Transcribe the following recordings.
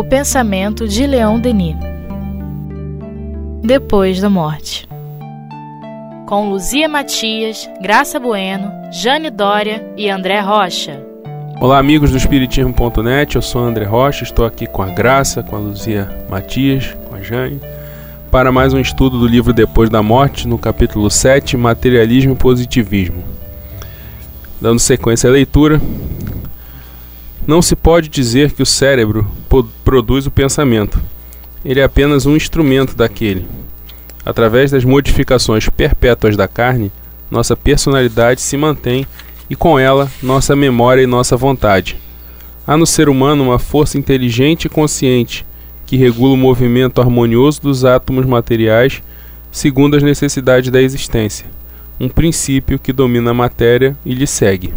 O pensamento de Leon Denis. Depois da morte. Com Luzia Matias, Graça Bueno, Jane Dória e André Rocha. Olá, amigos do Espiritismo.net. Eu sou André Rocha, estou aqui com a Graça, com a Luzia Matias, com a Jane, para mais um estudo do livro Depois da Morte, no capítulo 7, Materialismo e Positivismo. Dando sequência à leitura, não se pode dizer que o cérebro produz o pensamento. Ele é apenas um instrumento daquele. Através das modificações perpétuas da carne, nossa personalidade se mantém e com ela nossa memória e nossa vontade. Há no ser humano uma força inteligente e consciente que regula o movimento harmonioso dos átomos materiais segundo as necessidades da existência, um princípio que domina a matéria e lhe segue.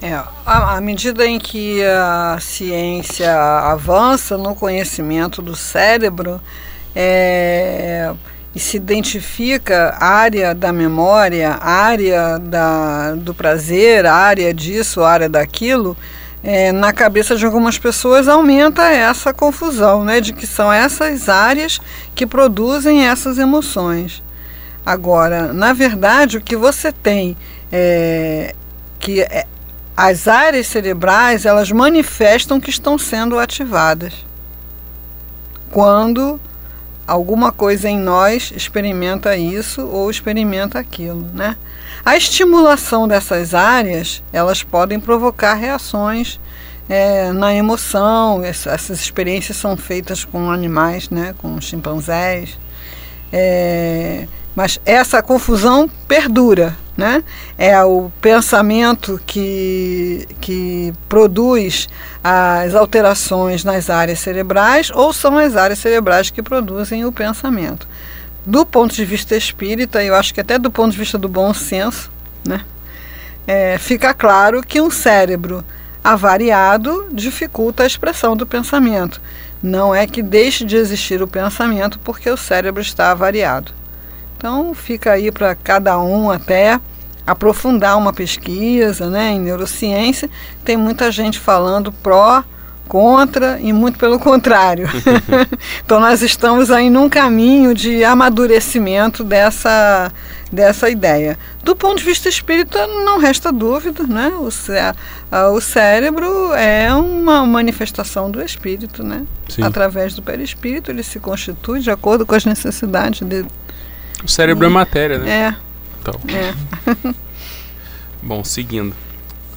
É, à, à medida em que a ciência avança no conhecimento do cérebro é, e se identifica área da memória, área da, do prazer, área disso, área daquilo, é, na cabeça de algumas pessoas aumenta essa confusão, né, de que são essas áreas que produzem essas emoções. Agora, na verdade, o que você tem é, que é, as áreas cerebrais elas manifestam que estão sendo ativadas quando alguma coisa em nós experimenta isso ou experimenta aquilo, né? A estimulação dessas áreas elas podem provocar reações é, na emoção. Essas experiências são feitas com animais, né? Com chimpanzés. É, mas essa confusão perdura, né? É o pensamento que, que produz as alterações nas áreas cerebrais ou são as áreas cerebrais que produzem o pensamento. Do ponto de vista espírita, eu acho que até do ponto de vista do bom senso, né? É, fica claro que um cérebro avariado dificulta a expressão do pensamento. Não é que deixe de existir o pensamento porque o cérebro está avariado. Então fica aí para cada um até aprofundar uma pesquisa né, em neurociência. Tem muita gente falando pró, contra e muito pelo contrário. então nós estamos aí num caminho de amadurecimento dessa, dessa ideia. Do ponto de vista espírita, não resta dúvida, né? O, cé o cérebro é uma manifestação do espírito, né? Sim. Através do perispírito, ele se constitui de acordo com as necessidades de, o cérebro é, é matéria, né? É. Então. É. Bom, seguindo.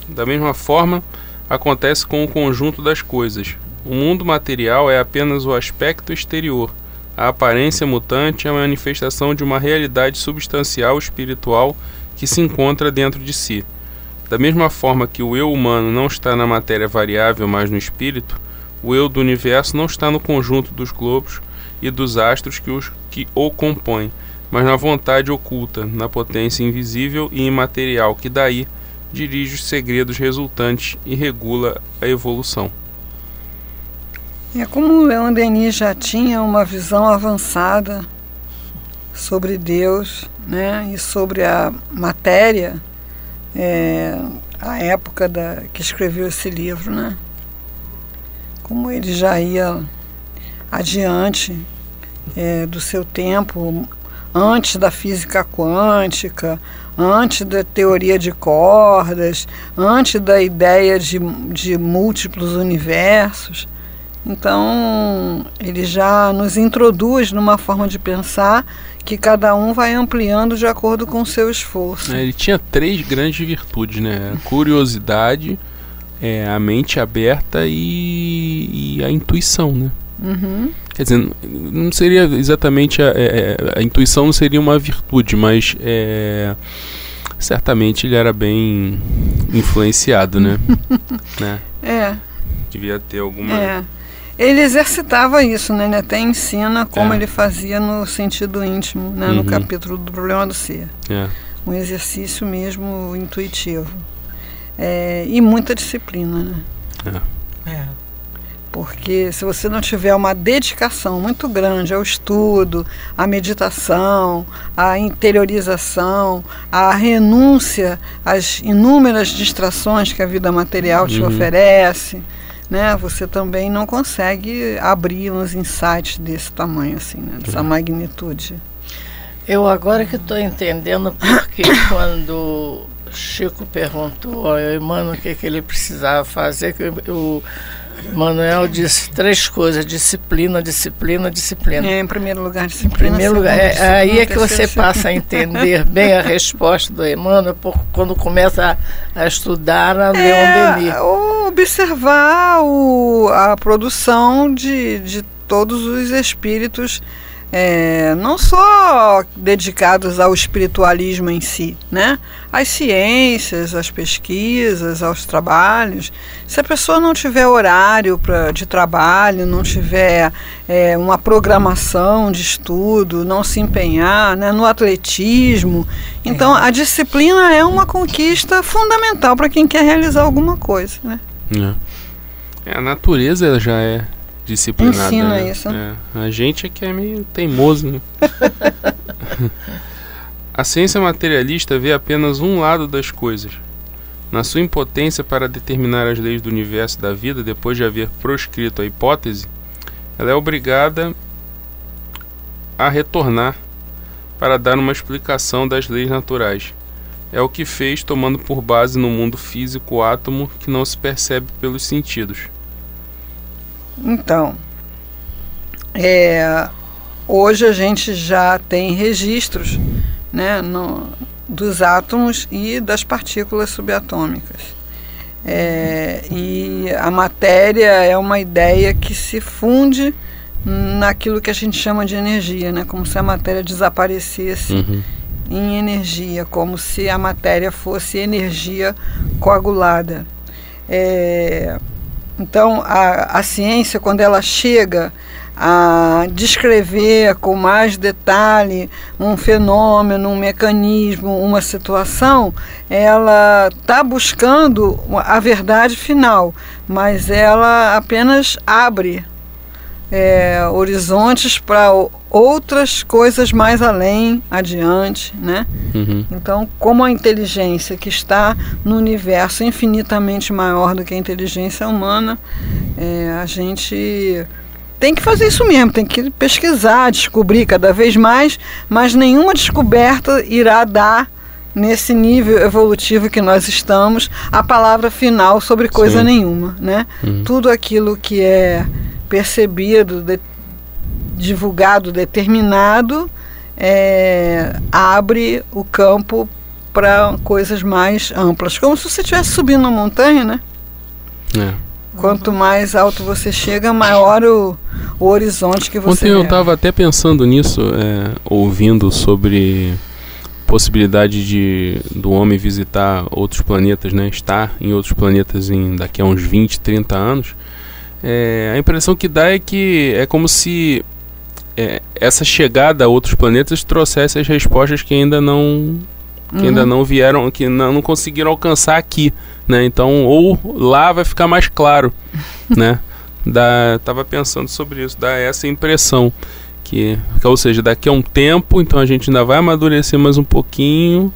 Da mesma forma, acontece com o conjunto das coisas. O mundo material é apenas o aspecto exterior. A aparência mutante é a manifestação de uma realidade substancial espiritual que se encontra dentro de si. Da mesma forma que o eu humano não está na matéria variável, mas no espírito, o eu do universo não está no conjunto dos globos e dos astros que, os, que o compõem, mas na vontade oculta, na potência invisível e imaterial que daí dirige os segredos resultantes e regula a evolução. É como Leon Denis já tinha uma visão avançada sobre Deus né, e sobre a matéria, é, a época da, que escreveu esse livro, né? Como ele já ia adiante é, do seu tempo, antes da física quântica, antes da teoria de cordas, antes da ideia de, de múltiplos universos. Então, ele já nos introduz numa forma de pensar que cada um vai ampliando de acordo com o seu esforço. É, ele tinha três grandes virtudes, né? A curiosidade, é, a mente aberta e, e a intuição, né? Uhum. Quer dizer, não seria exatamente a, a, é, é, a intuição não seria uma virtude, mas é, certamente ele era bem influenciado, né? né? É. Devia ter alguma. É. Ele exercitava isso, né? Ele até ensina como é. ele fazia no sentido íntimo, né? Uhum. no capítulo do problema do ser. É. Um exercício mesmo intuitivo. É, e muita disciplina, né? É. é. Porque se você não tiver uma dedicação muito grande ao estudo, à meditação, à interiorização, à renúncia às inúmeras distrações que a vida material te uhum. oferece, né, você também não consegue abrir uns insights desse tamanho, assim, né, dessa magnitude. Eu agora que estou entendendo porque quando Chico perguntou ao Emmanuel o que, que ele precisava fazer, que o Manuel disse três coisas: disciplina, disciplina, disciplina. É, em primeiro lugar, disciplina. Em primeiro lugar, é, aí é que você passa a entender bem a resposta do Emmanuel por, quando começa a, a estudar a é, Denis. Observar o, a produção de, de todos os espíritos é, não só dedicados ao espiritualismo em si, né? As ciências, as pesquisas, aos trabalhos. Se a pessoa não tiver horário pra, de trabalho, não tiver é, uma programação de estudo, não se empenhar né, no atletismo, então a disciplina é uma conquista fundamental para quem quer realizar alguma coisa, né? É. é a natureza já é disciplinada. Ensina né? isso. É. A gente é que é meio teimoso, né? a ciência materialista vê apenas um lado das coisas. Na sua impotência para determinar as leis do universo e da vida, depois de haver proscrito a hipótese, ela é obrigada a retornar para dar uma explicação das leis naturais. É o que fez tomando por base no mundo físico o átomo que não se percebe pelos sentidos. Então, é, hoje a gente já tem registros né, no, dos átomos e das partículas subatômicas. É, e a matéria é uma ideia que se funde naquilo que a gente chama de energia, né, como se a matéria desaparecesse uhum. em energia, como se a matéria fosse energia coagulada. É, então, a, a ciência, quando ela chega a descrever com mais detalhe um fenômeno, um mecanismo, uma situação, ela está buscando a verdade final, mas ela apenas abre é, horizontes para outras coisas mais além, adiante, né? Uhum. Então, como a inteligência que está no universo infinitamente maior do que a inteligência humana, é, a gente tem que fazer isso mesmo, tem que pesquisar, descobrir cada vez mais, mas nenhuma descoberta irá dar nesse nível evolutivo que nós estamos a palavra final sobre coisa Sim. nenhuma, né? Uhum. Tudo aquilo que é percebido, de, divulgado, determinado, é, abre o campo para coisas mais amplas. Como se você estivesse subindo uma montanha, né? É. Quanto mais alto você chega, maior o, o horizonte que você Ontem eu estava até pensando nisso, é, ouvindo sobre possibilidade de do homem visitar outros planetas, né? Estar em outros planetas em daqui a uns 20, 30 anos. É, a impressão que dá é que é como se é, essa chegada a outros planetas trouxesse as respostas que ainda não que uhum. ainda não vieram, que não, não, conseguiram alcançar aqui, né? Então, ou lá vai ficar mais claro, né? Dá, tava pensando sobre isso, dá essa impressão que, ou seja, daqui a um tempo, então a gente ainda vai amadurecer mais um pouquinho,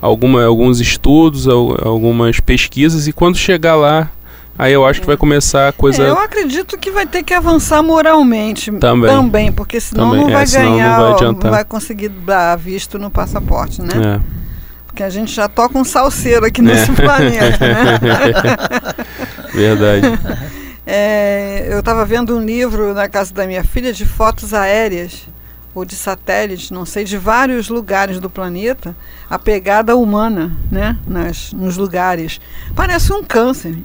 alguma, alguns estudos, algumas pesquisas e quando chegar lá Aí eu acho que vai começar a coisa. É, eu acredito que vai ter que avançar moralmente também, também porque senão também. não vai é, ganhar, não vai, não vai, conseguir dar visto no passaporte, né? É. Porque a gente já toca um salseiro aqui nesse é. planeta, né? Verdade. É, eu estava vendo um livro na casa da minha filha de fotos aéreas ou de satélites, não sei, de vários lugares do planeta, a pegada humana, né, nas, nos lugares. Parece um câncer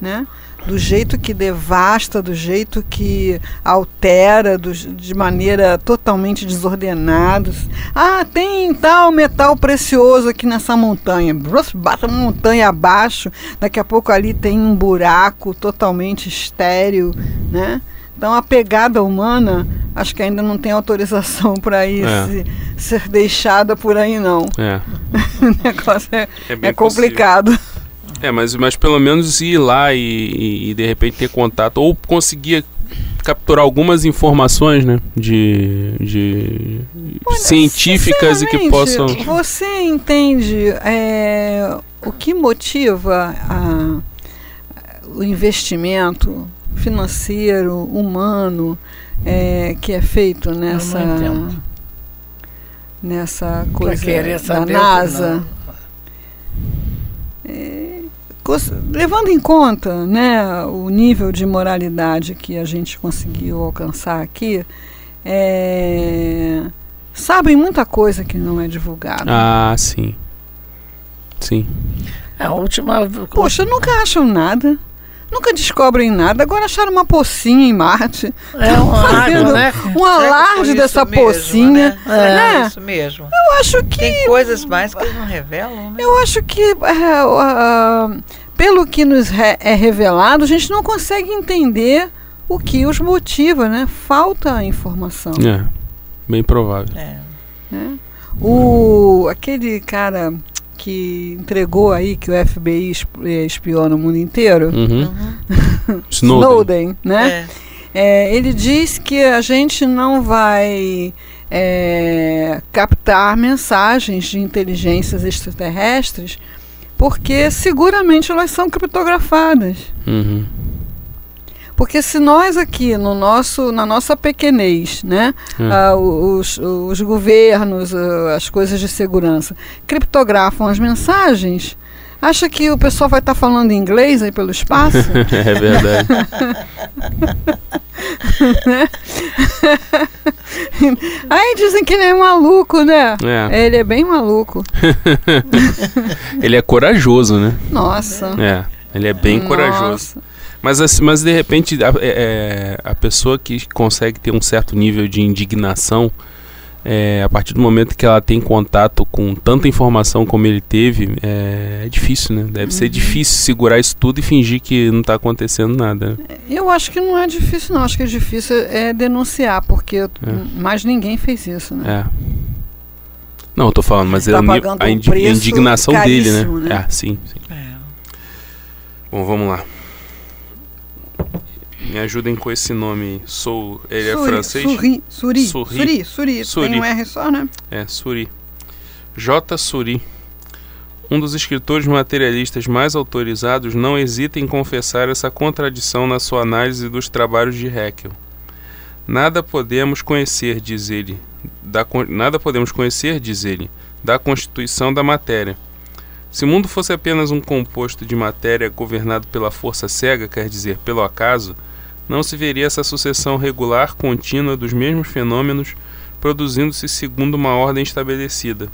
né? do jeito que devasta, do jeito que altera, do, de maneira totalmente desordenada. Ah, tem tal metal precioso aqui nessa montanha. Bata uma montanha abaixo, daqui a pouco ali tem um buraco totalmente estéreo, né? Então a pegada humana, acho que ainda não tem autorização para isso é. ser deixada por aí não. É. o negócio é, é, é complicado. É, mas, mas pelo menos ir lá e, e, e de repente ter contato, ou conseguir capturar algumas informações, né, de, de Olha, científicas e que possam. Você entende é, o que motiva a, o investimento financeiro, humano, é, que é feito nessa nessa coisa da NASA. É, levando em conta né, o nível de moralidade que a gente conseguiu alcançar aqui, é, sabem muita coisa que não é divulgada. Ah, sim. Sim. A última. Poxa, nunca acham nada. Nunca descobrem nada. Agora acharam uma pocinha em Marte. É um água, né? Um alarde dessa mesmo, pocinha. Né? É, é, isso mesmo. Eu acho que. Tem coisas mais que eles não revelam, né? Eu acho que. É, uh, pelo que nos re é revelado, a gente não consegue entender o que os motiva, né? Falta informação. É, bem provável. É. Né? O, aquele cara que entregou aí que o FBI eh, espiou no mundo inteiro, uhum. Uhum. Snowden. Snowden, né? É. É, ele diz que a gente não vai é, captar mensagens de inteligências extraterrestres porque seguramente elas são criptografadas. Uhum. Porque se nós aqui, no nosso, na nossa pequenez, né, é. uh, os, os governos, uh, as coisas de segurança, criptografam as mensagens, acha que o pessoal vai estar tá falando inglês aí pelo espaço? é verdade. aí dizem que ele é maluco, né? É. Ele é bem maluco. ele é corajoso, né? Nossa. É, ele é bem Nossa. corajoso. Mas, mas de repente, a, é, é, a pessoa que consegue ter um certo nível de indignação, é, a partir do momento que ela tem contato com tanta informação como ele teve, é, é difícil, né? Deve uhum. ser difícil segurar isso tudo e fingir que não está acontecendo nada. Eu acho que não é difícil, não. Acho que é difícil é denunciar, porque é. mais ninguém fez isso, né? É. Não, eu tô falando, mas tá a, a, indignação dele, né? né? É, sim, sim. É. Bom, vamos lá. Me ajudem com esse nome. Sou. Ele é Suri, é francês? Suri. Suri. Suri. Suri. Suri. Tem um R só, né? É, Suri. J. Suri. Um dos escritores materialistas mais autorizados não hesita em confessar essa contradição na sua análise dos trabalhos de Haeckel. Nada podemos conhecer, diz ele, da, nada podemos conhecer, diz ele, da constituição da matéria se o mundo fosse apenas um composto de matéria governado pela força cega, quer dizer, pelo acaso, não se veria essa sucessão regular contínua dos mesmos fenômenos produzindo-se segundo uma ordem estabelecida.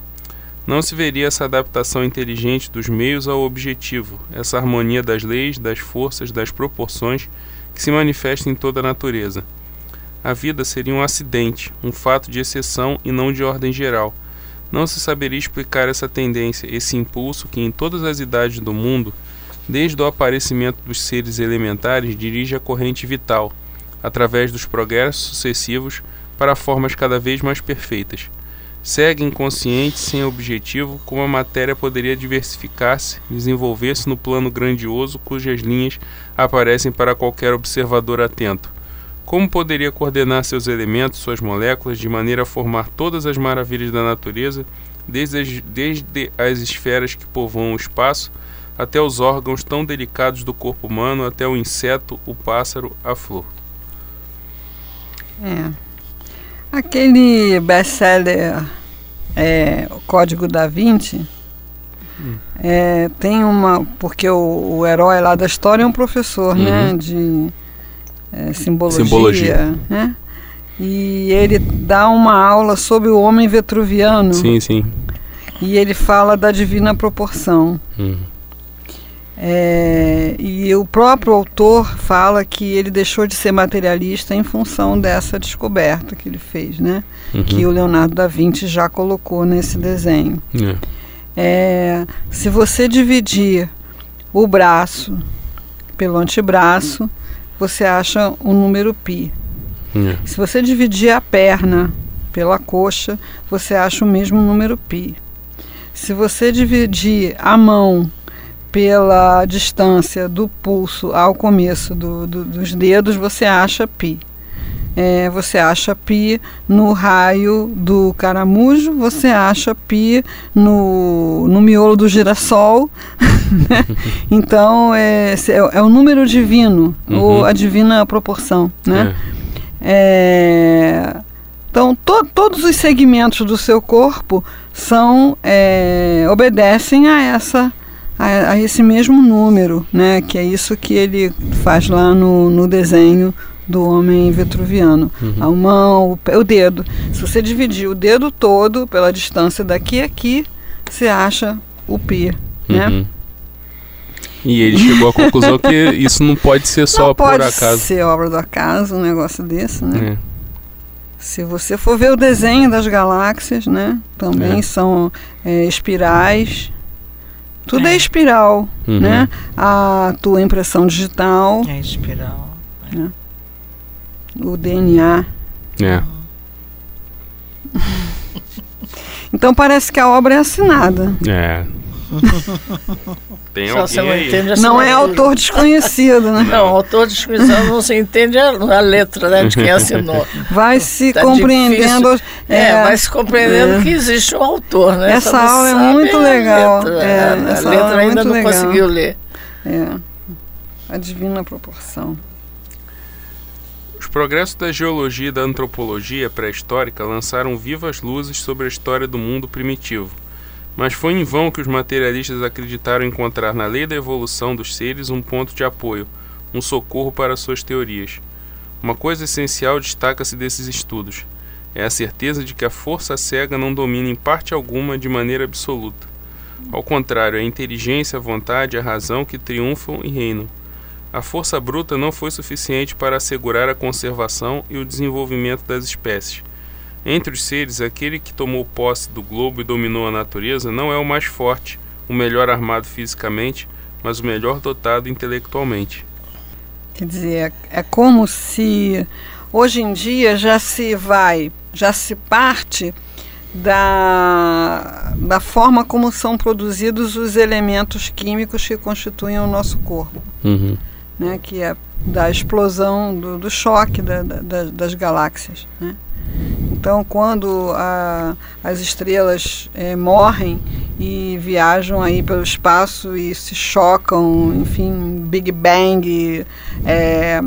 Não se veria essa adaptação inteligente dos meios ao objetivo, essa harmonia das leis, das forças, das proporções que se manifesta em toda a natureza. A vida seria um acidente, um fato de exceção e não de ordem geral não se saberia explicar essa tendência, esse impulso que em todas as idades do mundo, desde o aparecimento dos seres elementares, dirige a corrente vital, através dos progressos sucessivos, para formas cada vez mais perfeitas. Segue inconsciente, sem objetivo, como a matéria poderia diversificar-se, desenvolver-se no plano grandioso cujas linhas aparecem para qualquer observador atento como poderia coordenar seus elementos, suas moléculas, de maneira a formar todas as maravilhas da natureza, desde as, desde as esferas que povoam o espaço, até os órgãos tão delicados do corpo humano, até o inseto, o pássaro, a flor? É. Aquele best-seller é, O Código da Vinci hum. é, tem uma. Porque o, o, herói lá da história é um professor, né, uhum. né? De é, simbologia, simbologia. Né? E ele dá uma aula sobre o homem vetruviano. Sim, sim. E ele fala da divina proporção. Uhum. É, e o próprio autor fala que ele deixou de ser materialista em função dessa descoberta que ele fez, né? Uhum. Que o Leonardo da Vinci já colocou nesse desenho. É. É, se você dividir o braço pelo antebraço, você acha um número π. É. Se você dividir a perna pela coxa, você acha o mesmo número π. Se você dividir a mão pela distância do pulso ao começo do, do, dos dedos, você acha π. é, você acha pi no raio do caramujo, você acha pi no, no miolo do girassol. né? Então é, é, é, o número divino, Uhum. ou a divina proporção. Né? É. É, então, to- todos os segmentos do seu corpo são é, obedecem a essa a, a esse mesmo número, né? Que é isso que ele faz lá no, no desenho do homem vitruviano. Uhum. A mão, o, pé, o dedo. Se você dividir o dedo todo pela distância daqui a aqui, você acha o pi, né? Uhum. E ele chegou à conclusão que isso não pode ser só Não por pode acaso. ser obra do acaso um negócio desse, né? É. Se você for ver o desenho das galáxias, né? Também É. são é, espirais. Tudo é, É. espiral, Uhum. né? A tua impressão digital, É espiral. o DNA. É. Então parece que a obra é assinada. É. Tem Só alguém não aí? Não é autor desconhecido, né? Não, autor de inscrição não se entende a, a letra né, de quem assinou. Vai se Tá compreendendo. É, vai se compreendendo é. que existe um autor, né? Essa não aula é muito a legal. letra. É, a a essa letra aula é ainda muito não legal. conseguiu ler. É, a divina proporção. Os progressos da geologia e da antropologia pré-histórica lançaram vivas luzes sobre a história do mundo primitivo. Mas foi em vão que os materialistas acreditaram encontrar na lei da evolução dos seres um ponto de apoio, um socorro para suas teorias. Uma coisa essencial destaca-se desses estudos: é a certeza de que a força cega não domina em parte alguma de maneira absoluta. Ao contrário, é a inteligência, a vontade e a razão que triunfam e reinam. A força bruta não foi suficiente para assegurar a conservação e o desenvolvimento das espécies. Entre os seres, aquele que tomou posse do globo e dominou a natureza não é o mais forte, o melhor armado fisicamente, mas o melhor dotado intelectualmente. Quer dizer, é, é como se hoje em dia já se vai, já se parte da, da forma como são produzidos os elementos químicos que constituem o nosso corpo, Uhum. né? que é da explosão, do, do choque da, da- da- das galáxias. Né? Então, quando a- as estrelas eh, morrem e viajam aí pelo espaço e se chocam, enfim, Big Bang, é,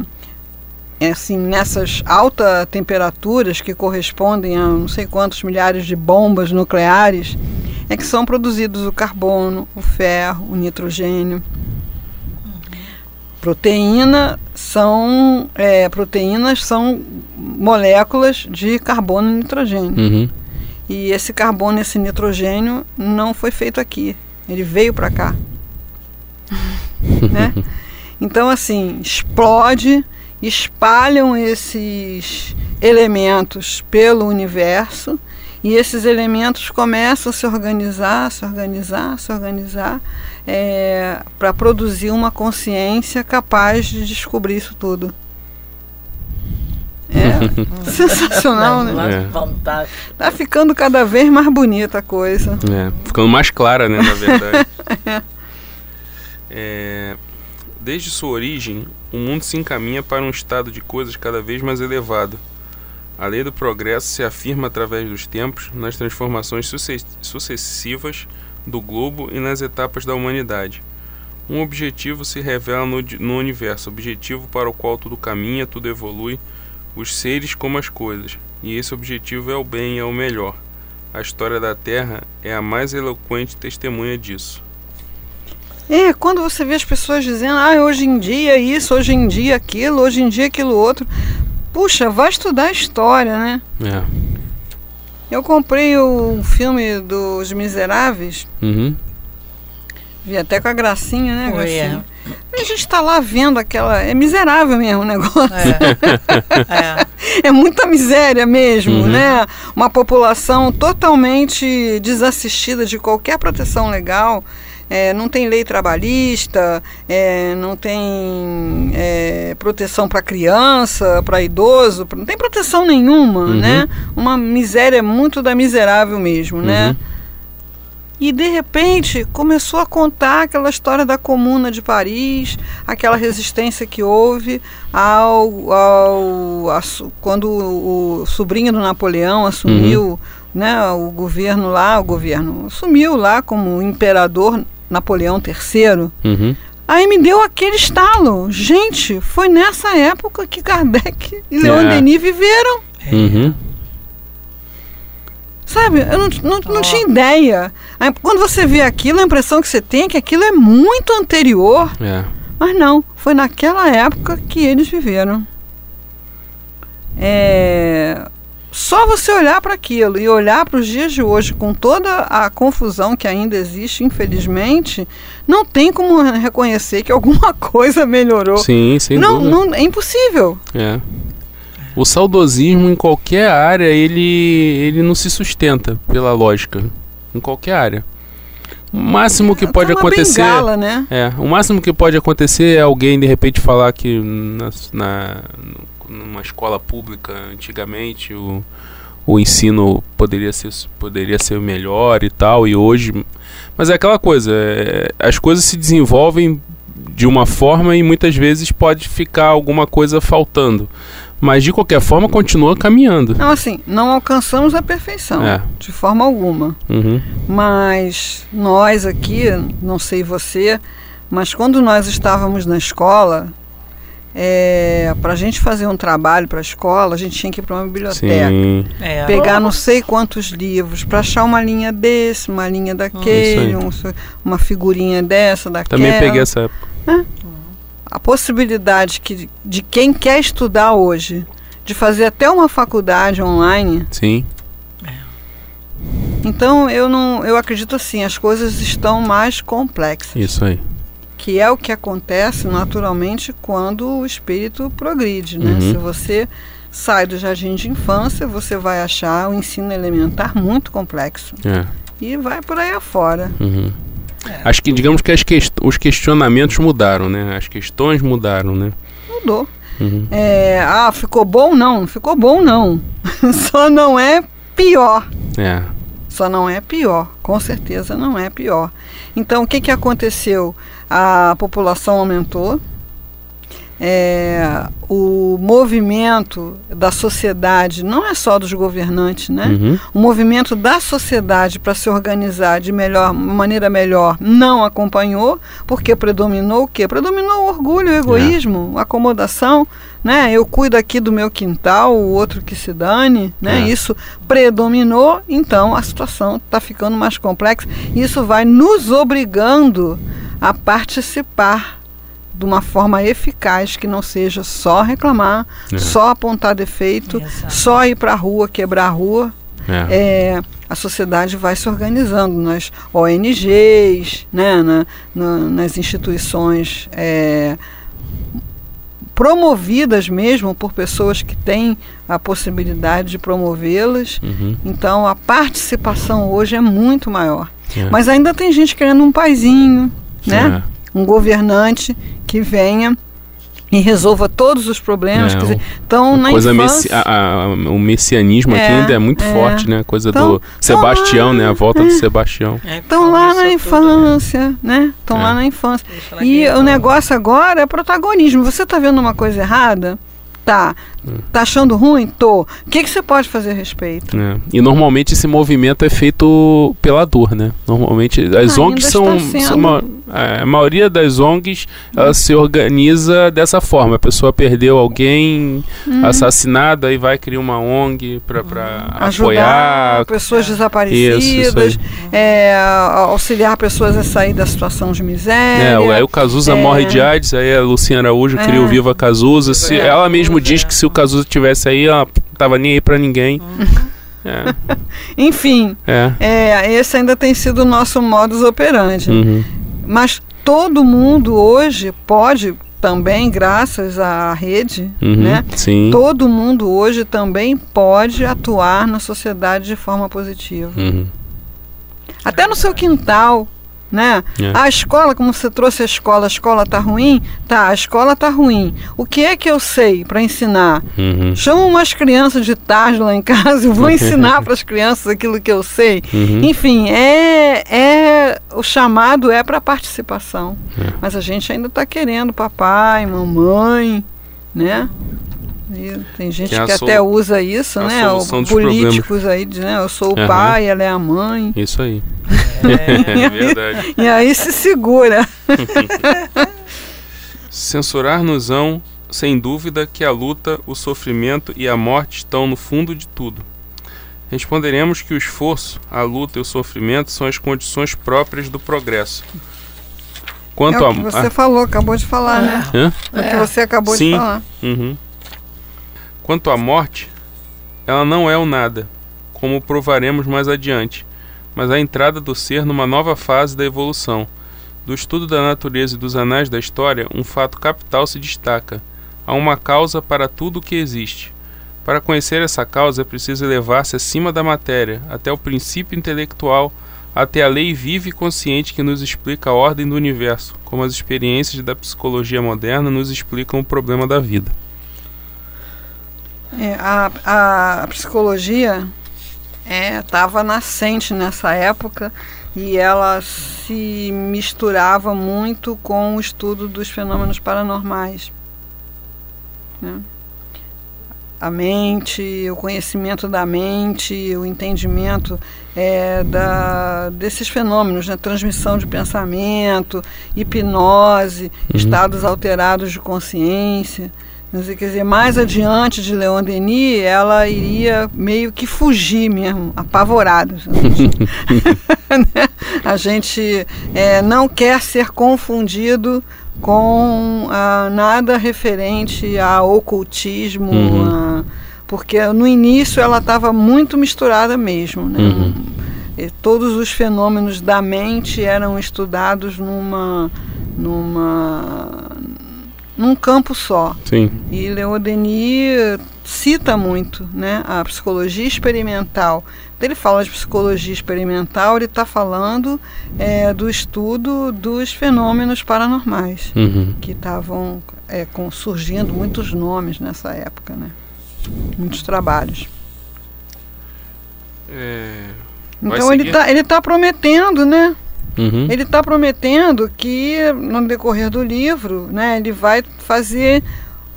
é assim, nessas altas temperaturas que correspondem a não sei quantos milhares de bombas nucleares, é que são produzidos o carbono, o ferro, o nitrogênio. Proteína são é, proteínas são moléculas de carbono e nitrogênio. Uhum. E esse carbono, esse nitrogênio não foi feito aqui. Ele veio para cá. né? Então, assim, explode, espalham esses elementos pelo universo e esses elementos começam a se organizar, se organizar, se organizar para produzir uma consciência capaz de descobrir isso tudo. É sensacional, né? Mas É. Fantástico. Tá ficando cada vez mais bonita a coisa. É, ficando mais clara, né, na verdade. É, desde sua origem, o mundo se encaminha para um estado de coisas cada vez mais elevado. A lei do progresso se afirma através dos tempos, nas transformações suce- sucessivas do globo e nas etapas da humanidade. Um objetivo se revela no, no universo, objetivo para o qual tudo caminha, tudo evolui, os seres como as coisas. E esse objetivo é o bem, é o melhor. A história da Terra é a mais eloquente testemunha disso. É, quando você vê as pessoas dizendo, ah, hoje em dia isso, hoje em dia aquilo, hoje em dia aquilo outro. Puxa, vai estudar história, né? É. Eu comprei o filme dos Miseráveis, Uhum. vi até com a gracinha, né, Foi, gracinha? A gente tá lá vendo aquela. É miserável mesmo o negócio. É. É muita miséria mesmo, Uhum. né? Uma população totalmente desassistida de qualquer proteção legal. É, não tem lei trabalhista, é, não tem é, proteção para criança, para idoso, não tem proteção nenhuma, Uhum. né? Uma miséria muito da miserável mesmo, né? E de repente começou a contar aquela história da Comuna de Paris, aquela resistência que houve ao, ao a, quando o, o, sobrinho do Napoleão assumiu uhum. né, o governo lá, o governo assumiu lá como imperador Napoleão III. Uhum. Aí me deu aquele estalo. Gente, foi nessa época que Kardec e Leon é. Denis viveram. Uhum. Sabe, eu não, não, não tinha ideia. Aí, quando você vê aquilo, a impressão que você tem é que aquilo é muito anterior. É. Mas não, foi naquela época que eles viveram. É, só você olhar para aquilo e olhar para os dias de hoje, com toda a confusão que ainda existe, infelizmente, não tem como reconhecer que alguma coisa melhorou. Sim, sem não, não É impossível. É o saudosismo em qualquer área ele, ele não se sustenta pela lógica em qualquer área o máximo que é, pode acontecer bengala, né? é o máximo que pode acontecer é alguém de repente falar que na, na numa escola pública antigamente o, o ensino poderia ser poderia ser melhor e tal e hoje mas é aquela coisa é, as coisas se desenvolvem de uma forma e muitas vezes pode ficar alguma coisa faltando mas de qualquer forma continua caminhando. Não, assim, não alcançamos a perfeição, é. de forma alguma. Uhum. Mas nós aqui, não sei você, mas quando nós estávamos na escola, é, para a gente fazer um trabalho para a escola, a gente tinha que ir para uma biblioteca, é. pegar não sei quantos livros, para achar uma linha desse, uma linha daquele, um, uma figurinha dessa, daquela. Também peguei essa época. É a possibilidade que, de quem quer estudar hoje de fazer até uma faculdade online. Sim. Então eu não, eu acredito assim, as coisas estão mais complexas. Isso aí. Que é o que acontece naturalmente quando o espírito progride, né? Uhum. Se você sai do jardim de infância, você vai achar o ensino elementar muito complexo. É. E vai por aí afora. Uhum. Acho que, digamos que quest os questionamentos mudaram, né? As questões mudaram, né? Mudou. Uhum. É, ah, ficou bom? Não, não ficou bom, não. Só não é pior. É. Só não é pior. Com certeza não é pior. Então, o que, que aconteceu? A população aumentou, é, o movimento da sociedade, não é só dos governantes, né? Uhum. O movimento da sociedade para se organizar de melhor maneira melhor não acompanhou, porque predominou o quê? Predominou o orgulho, o egoísmo, é. a acomodação, né? Eu cuido aqui do meu quintal, o outro que se dane, né? É. Isso predominou, então a situação está ficando mais complexa. Isso vai nos obrigando a participar de uma forma eficaz que não seja só reclamar, é. só apontar defeito, Exato. só ir para a rua, quebrar a rua. É. É, a sociedade vai se organizando nas ONGs, né, na, na, nas instituições é, promovidas mesmo por pessoas que têm a possibilidade de promovê-las. Uhum. Então a participação hoje é muito maior. É. Mas ainda tem gente querendo um paizinho, né? É um governante que venha e resolva todos os problemas. É, dizer, então, na coisa infância, messi a, a, o messianismo é, aqui ainda é muito é. forte, né? A coisa então, do Sebastião, né? A volta do é. Sebastião. Estão lá na infância, né? Estão lá na infância. E o negócio agora é protagonismo. Você está vendo uma coisa errada? Tá. Tá achando ruim? Tô. O que, que você pode fazer a respeito? É. E normalmente esse movimento é feito pela dor, né? Normalmente as ah, ONGs são, são uma, é, a maioria das ONGs ela se organiza dessa forma. A pessoa perdeu alguém hum. assassinado, aí vai criar uma ONG para hum. apoiar pessoas desaparecidas, isso, isso é, auxiliar pessoas a sair da situação de miséria. É, aí o Cazuza é. morre de AIDS, aí a Luciana Araújo cria o é. Viva Cazuza. Se, é. ela mesmo diz que se o Cazuza tivesse aí, ela tava nem aí para ninguém. Uhum. É. Enfim, é. é. esse ainda tem sido o nosso modus operandi. Uhum. Mas todo mundo hoje pode também, graças à rede, uhum, né? Sim. Todo mundo hoje também pode atuar na sociedade de forma positiva. Uhum. Até no seu quintal, né? É. A escola, como você trouxe a escola, a escola tá ruim? Tá, a escola tá ruim. O que é que eu sei para ensinar? Uhum. Chama umas crianças de tarde lá em casa e vou ensinar para as crianças aquilo que eu sei. Uhum. Enfim, é, é o chamado é para participação. É. Mas a gente ainda está querendo papai, mamãe, né? E tem gente Que é a que sol- até usa isso, a né? políticos aí dizem, né? Eu sou o Aham. pai, ela é a mãe. Isso aí. É. É verdade. E aí se segura. Censurar-nos-ão, sem dúvida, que a luta, o sofrimento e a morte estão no fundo de tudo. Responderemos que o esforço, a luta e o sofrimento são as condições próprias do progresso. Quanto é a. o que você falou, acabou de falar, né? Hã? É o que você acabou Sim. de falar. Uhum. Quanto à morte, ela não é o nada, como provaremos mais adiante, mas a entrada do ser numa nova fase da evolução. Do estudo da natureza e dos anais da história, um fato capital se destaca. Há uma causa para tudo o que existe. Para conhecer essa causa é preciso elevar-se acima da matéria, até o princípio intelectual, até a lei viva e consciente que nos explica a ordem do universo, como as experiências da psicologia moderna nos explicam o problema da vida. É, a, a, psicologia estava nascente nessa época e ela se misturava muito com o estudo dos fenômenos paranormais. né? A mente, o conhecimento da mente, o entendimento é, da, desses fenômenos, né? transmissão de pensamento, hipnose, Uhum. estados alterados de consciência. Quer dizer, mais adiante de Leon Denis, ela iria meio que fugir mesmo, apavorada. A gente é, não quer ser confundido com ah, nada referente a ocultismo, Uhum. a- porque no início ela estava muito misturada mesmo. Né? Uhum. E todos os fenômenos da mente eram estudados numa, numa, num campo só. Sim. E Leon Denis cita muito né, a psicologia experimental. Quando ele fala de psicologia experimental, ele está falando é, do estudo dos fenômenos paranormais, Uhum. que estavam é, com- surgindo muitos nomes nessa época, né? muitos trabalhos. É... Então ele está ele tá prometendo, né? Uhum. Ele está prometendo que no decorrer do livro, né, ele vai fazer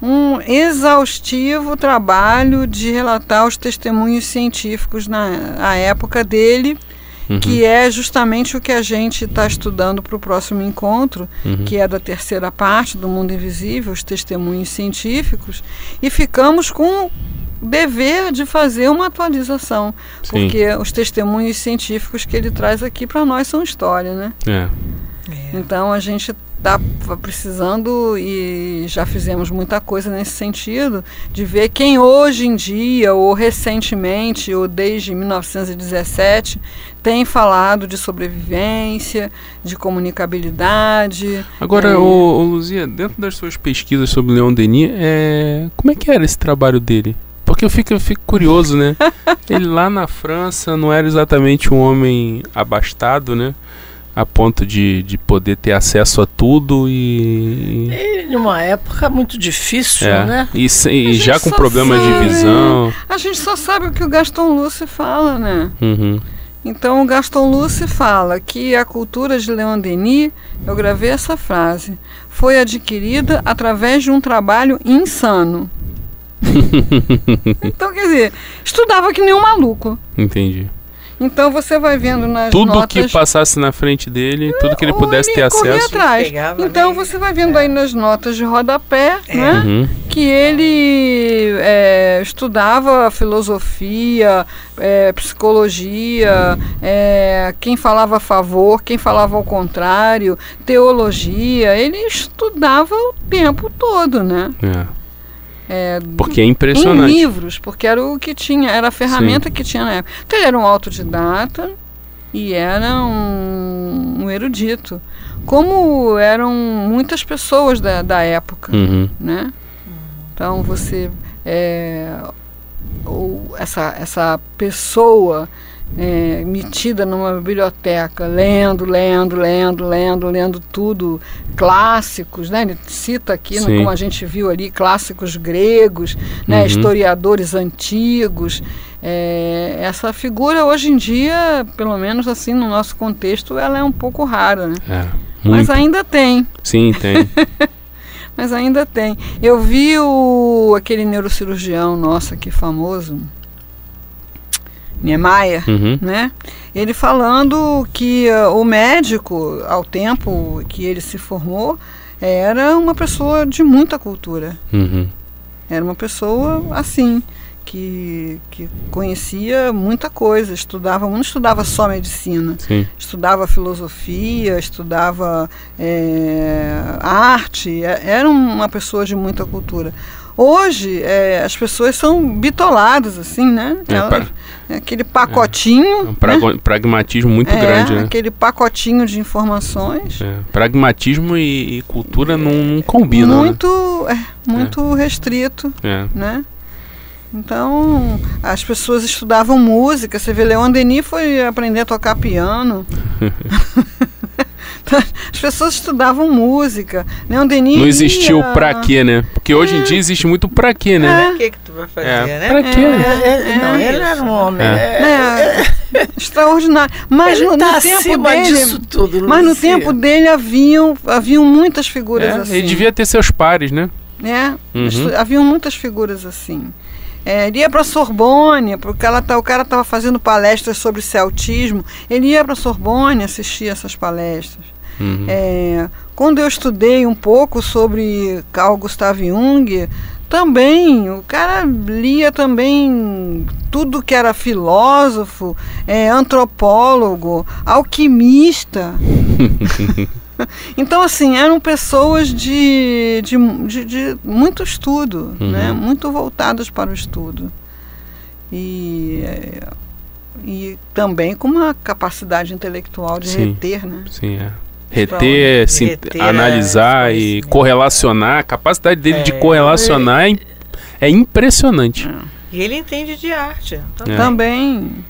um exaustivo trabalho de relatar os testemunhos científicos na época dele, Uhum. que é justamente o que a gente está estudando para o próximo encontro, Uhum. que é da terceira parte do Mundo Invisível, os testemunhos científicos, e ficamos com dever de fazer uma atualização, Sim. porque os testemunhos científicos que ele traz aqui para nós são história, né? É. Então a gente está precisando e já fizemos muita coisa nesse sentido de ver quem hoje em dia ou recentemente ou desde 1917 tem falado de sobrevivência, de comunicabilidade. Agora, É. ô, ô, Luzia, dentro das suas pesquisas sobre Leon Denis, é... como é que era esse trabalho dele? Porque eu fico, eu fico curioso, né? Ele lá na França não era exatamente um homem abastado, né? A ponto de, de poder ter acesso a tudo e. E numa época muito difícil, É, né? e, se- A e gente já com problemas de sabe. visão. A gente só sabe o que o Gaston Luce fala, né? Uhum. Então o Gaston Luce fala que a cultura de Leon Denis, eu gravei essa frase, foi adquirida através de um trabalho insano. então, quer dizer, estudava que nem um maluco. Entendi. Então você vai vendo nas Tudo notas... que passasse na frente dele, tudo que ele pudesse ter corria acesso. atrás. Pegava Então você vai vendo aí nas notas de rodapé, né? Uhum. que ele é, estudava filosofia, é, psicologia, é, quem falava a favor, quem falava ao contrário, teologia, ele estudava o tempo todo, né? É. É, Porque é em impressionante. livros, porque era o que tinha, era a ferramenta que tinha na época. Então ele era um autodidata e era um, um erudito. Como eram muitas pessoas da, da época Uhum. né? Então você é, ou essa essa pessoa é, metida numa biblioteca, lendo, lendo, lendo, lendo, lendo tudo, clássicos, né? Ele cita aqui, né, Sim. como a gente viu ali, clássicos gregos, né? Uhum. historiadores antigos. É, essa figura hoje em dia, pelo menos assim no nosso contexto, ela é um pouco rara, né? É, Mas ainda tem, Sim, tem. mas ainda tem. Eu vi o, aquele neurocirurgião nosso aqui famoso, Niemeyer, Uhum. né? Ele falando que ah, o médico, ao tempo que ele se formou, era uma pessoa de muita cultura. Uhum. Era uma pessoa assim, que, que conhecia muita coisa, estudava, não estudava só medicina, Sim. estudava filosofia, estudava eh, arte, é- era uma pessoa de muita cultura. Hoje eh, as pessoas são bitoladas, assim, né? É, Elas- pra- aquele pacotinho. É um prago- pragmatismo muito é, grande, né? aquele pacotinho de informações. É, Pragmatismo e, e cultura não, não combinam, muito, é, muito restrito, né? É. né? Então, as pessoas estudavam música. Você vê, Leon Denis foi aprender a tocar piano. As pessoas estudavam música. Leon Denis. Não existiu ia- pra quê, né? Porque hoje em dia existe muito pra quê, né? O que que tu vai fazer, É, né? pra quê? É, é, não, É ele era um homem. É. é, É, extraordinário. Mas ele no, tá no tempo acima dele. disso tudo. Mas no tempo dele haviam, haviam muitas figuras É, assim. Ele devia ter seus pares, né? né? Uhum. Haviam muitas figuras assim. É, ele ia para Sorbonne, porque ela tá, o cara estava fazendo palestras sobre celtismo. Ele ia para Sorbonne assistir essas palestras. Uhum. É, quando eu estudei um pouco sobre Carl Gustav Jung, também o cara lia também tudo que era filósofo, é, antropólogo, alquimista. Então, assim, eram pessoas de, de, de, de muito estudo, Uhum. né? muito voltadas para o estudo. E, é, e também com uma capacidade intelectual de Sim. reter, né? Sim, é. Reter, sim, Reter analisar as e né? correlacionar. A capacidade dele de É. correlacionar é, é impressionante. E ele entende de arte. também. É. Também,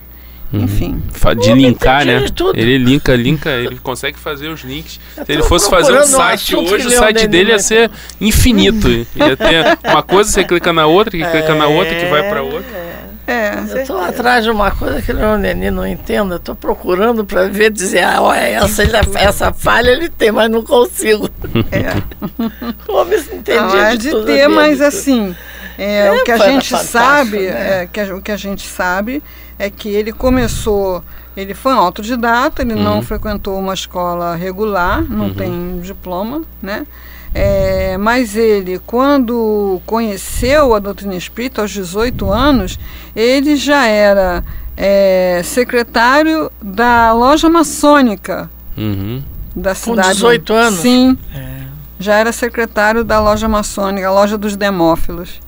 Uhum. enfim. De linkar, né? Ele linka, linka, ele consegue fazer os links. Eu Se ele fosse fazer um um site hoje, o site dele ia ser infinito. Ia ter uma coisa, você clica na outra, que clica na outra, que vai pra outra. É, Eu estou atrás de uma coisa que o Leon não entenda. Estou procurando para ver, dizer, ah, olha, essa, essa falha ele tem, mas não consigo. é. O homem se entendia Não, é de, de tudo, ter, mas tudo. assim, é, É, o que a gente sabe, né? é, que a- o que a gente sabe é que ele começou, ele foi um autodidata, ele Uhum. não frequentou uma escola regular, não Uhum. tem diploma, né? É, mas ele, quando conheceu a doutrina espírita aos 18 anos, ele já era é, secretário da loja maçônica Uhum. da Com cidade. 18 anos? Sim É. já era secretário da loja maçônica, a loja dos Demófilos,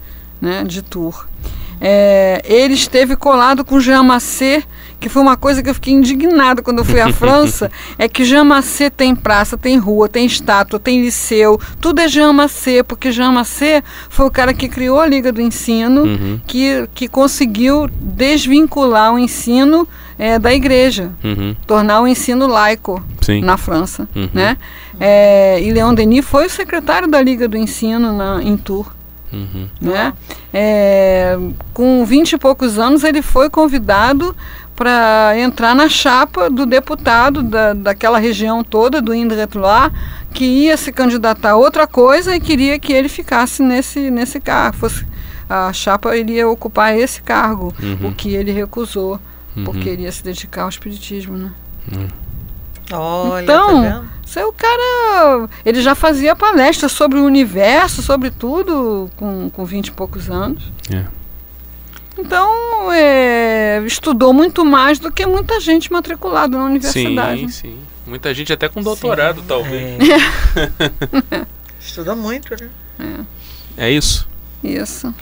né, de Tours. É, ele esteve colado com Jean Massé, que foi uma coisa que eu fiquei indignada quando eu fui à França, é que Jean Massé tem praça, tem rua, tem estátua, tem liceu, tudo é Jean Massé, porque Jean Massé foi o cara que criou a Liga do Ensino, Uhum. que, que conseguiu desvincular o ensino é, da igreja, Uhum. tornar o ensino laico Sim. na França, Uhum. né? É, e Leon Denis foi o secretário da Liga do Ensino na, em Tours, Uhum. né? É, com 20 e poucos anos ele foi convidado para entrar na chapa do deputado da, daquela região toda, do Indre-et-Loire, que ia se candidatar a outra coisa e queria que ele ficasse nesse, nesse cargo. Fosse, a chapa iria ocupar esse cargo, Uhum. o que ele recusou, Uhum. porque ele ia se dedicar ao espiritismo, né? Olha, Então, tá é o cara. Ele já fazia palestra sobre o universo, sobre tudo, com, com 20 e poucos anos. É. Então, é, estudou muito mais do que muita gente matriculada na universidade. Sim, sim. Muita gente até com doutorado, Sim, talvez. é. Estuda muito, né? É isso. Isso.